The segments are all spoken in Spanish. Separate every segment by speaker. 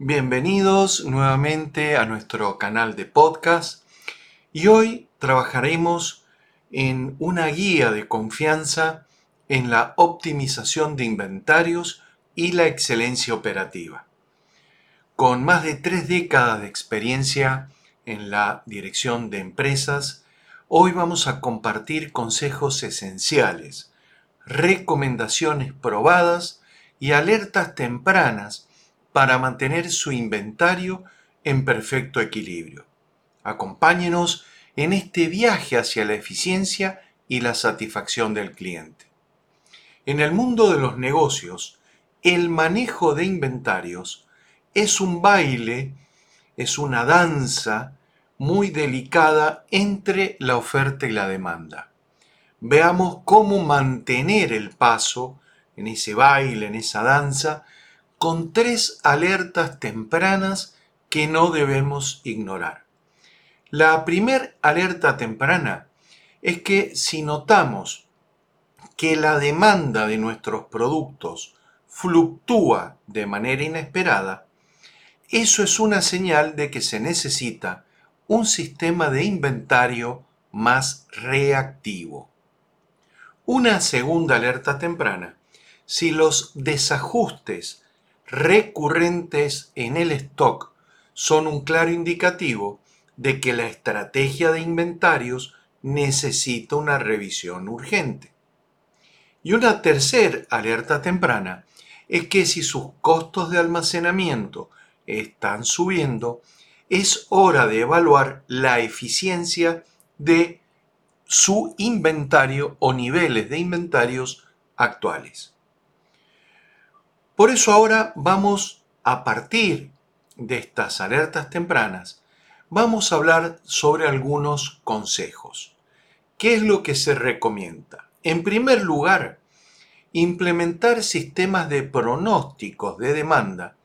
Speaker 1: Bienvenidos nuevamente a nuestro canal de podcast y hoy trabajaremos en una guía de confianza en la optimización de inventarios y la excelencia operativa. Con más de tres décadas de experiencia en la dirección de empresas, hoy vamos a compartir consejos esenciales, recomendaciones probadas y alertas tempranas para mantener su inventario en perfecto equilibrio. Acompáñenos en este viaje hacia la eficiencia y la satisfacción del cliente. En el mundo de los negocios, el manejo de inventarios es un baile, es una danza muy delicada entre la oferta y la demanda. Veamos cómo mantener el paso en ese baile, en esa danza, con tres alertas tempranas que no debemos ignorar. La primer alerta temprana es que si notamos que la demanda de nuestros productos fluctúa de manera inesperada, eso es una señal de que se necesita un sistema de inventario más reactivo. Una segunda alerta temprana, si los desajustes recurrentes en el stock son un claro indicativo de que la estrategia de inventarios necesita una revisión urgente. Y una tercera alerta temprana es que si sus costos de almacenamiento están subiendo, es hora de evaluar la eficiencia de su inventario o niveles de inventarios actuales. Por eso ahora vamos a partir de estas alertas tempranas, vamos a hablar sobre algunos consejos. ¿Qué es lo que se recomienda? En primer lugar, implementar sistemas de pronósticos de demanda,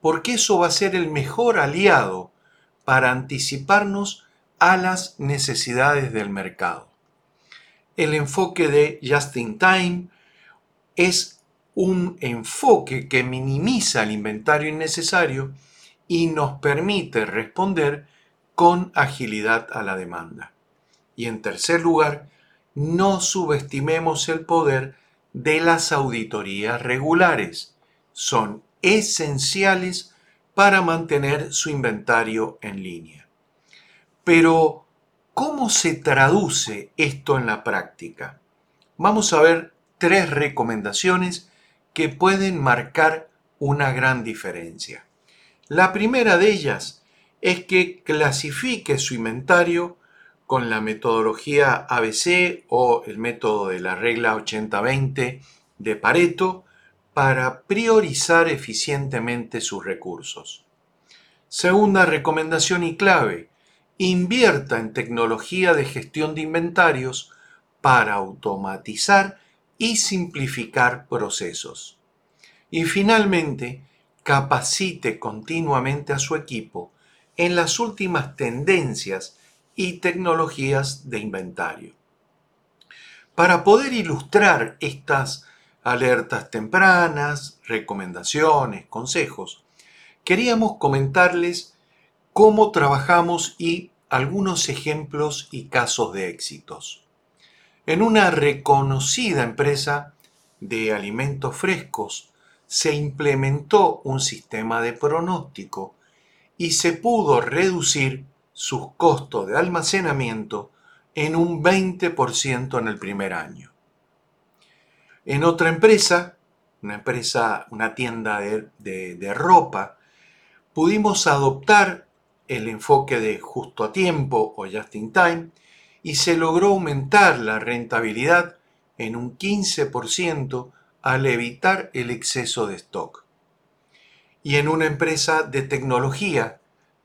Speaker 1: porque eso va a ser el mejor aliado para anticiparnos a las necesidades del mercado. El enfoque de Just in Time es un enfoque que minimiza el inventario innecesario y nos permite responder con agilidad a la demanda. Y en tercer lugar, no subestimemos el poder de las auditorías regulares. Son esenciales para mantener su inventario en línea. Pero, ¿cómo se traduce esto en la práctica? Vamos a ver tres recomendaciones que pueden marcar una gran diferencia. La primera de ellas es que clasifique su inventario con la metodología ABC o el método de la regla 80-20 de Pareto para priorizar eficientemente sus recursos. Segunda recomendación y clave, invierta en tecnología de gestión de inventarios para automatizar y simplificar procesos. Y finalmente, capacite continuamente a su equipo en las últimas tendencias y tecnologías de inventario. Para poder ilustrar estas alertas tempranas, recomendaciones, consejos, queríamos comentarles cómo trabajamos y algunos ejemplos y casos de éxitos en una reconocida empresa de alimentos frescos se implementó un sistema de pronóstico y se pudo reducir sus costos de almacenamiento en un 20% en el primer año. En otra empresa, una empresa, una tienda de, de ropa, pudimos adoptar el enfoque de justo a tiempo o just in time y se logró aumentar la rentabilidad en un 15% al evitar el exceso de stock. Y en una empresa de tecnología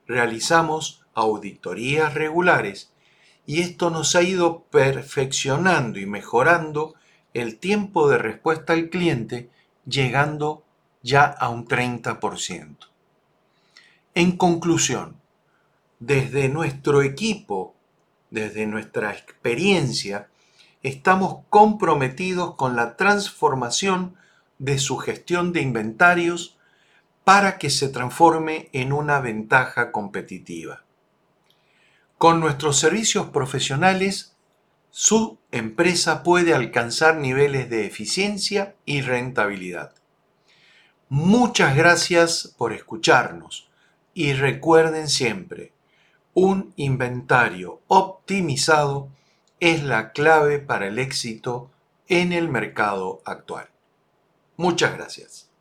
Speaker 1: realizamos auditorías regulares y esto nos ha ido perfeccionando y mejorando el tiempo de respuesta al cliente llegando ya a un 30%. En conclusión, desde nuestro equipo desde nuestra experiencia, estamos comprometidos con la transformación de su gestión de inventarios para que se transforme en una ventaja competitiva. Con nuestros servicios profesionales, su empresa puede alcanzar niveles de eficiencia y rentabilidad. Muchas gracias por escucharnos y recuerden siempre, un inventario optimizado es la clave para el éxito en el mercado actual. Muchas gracias.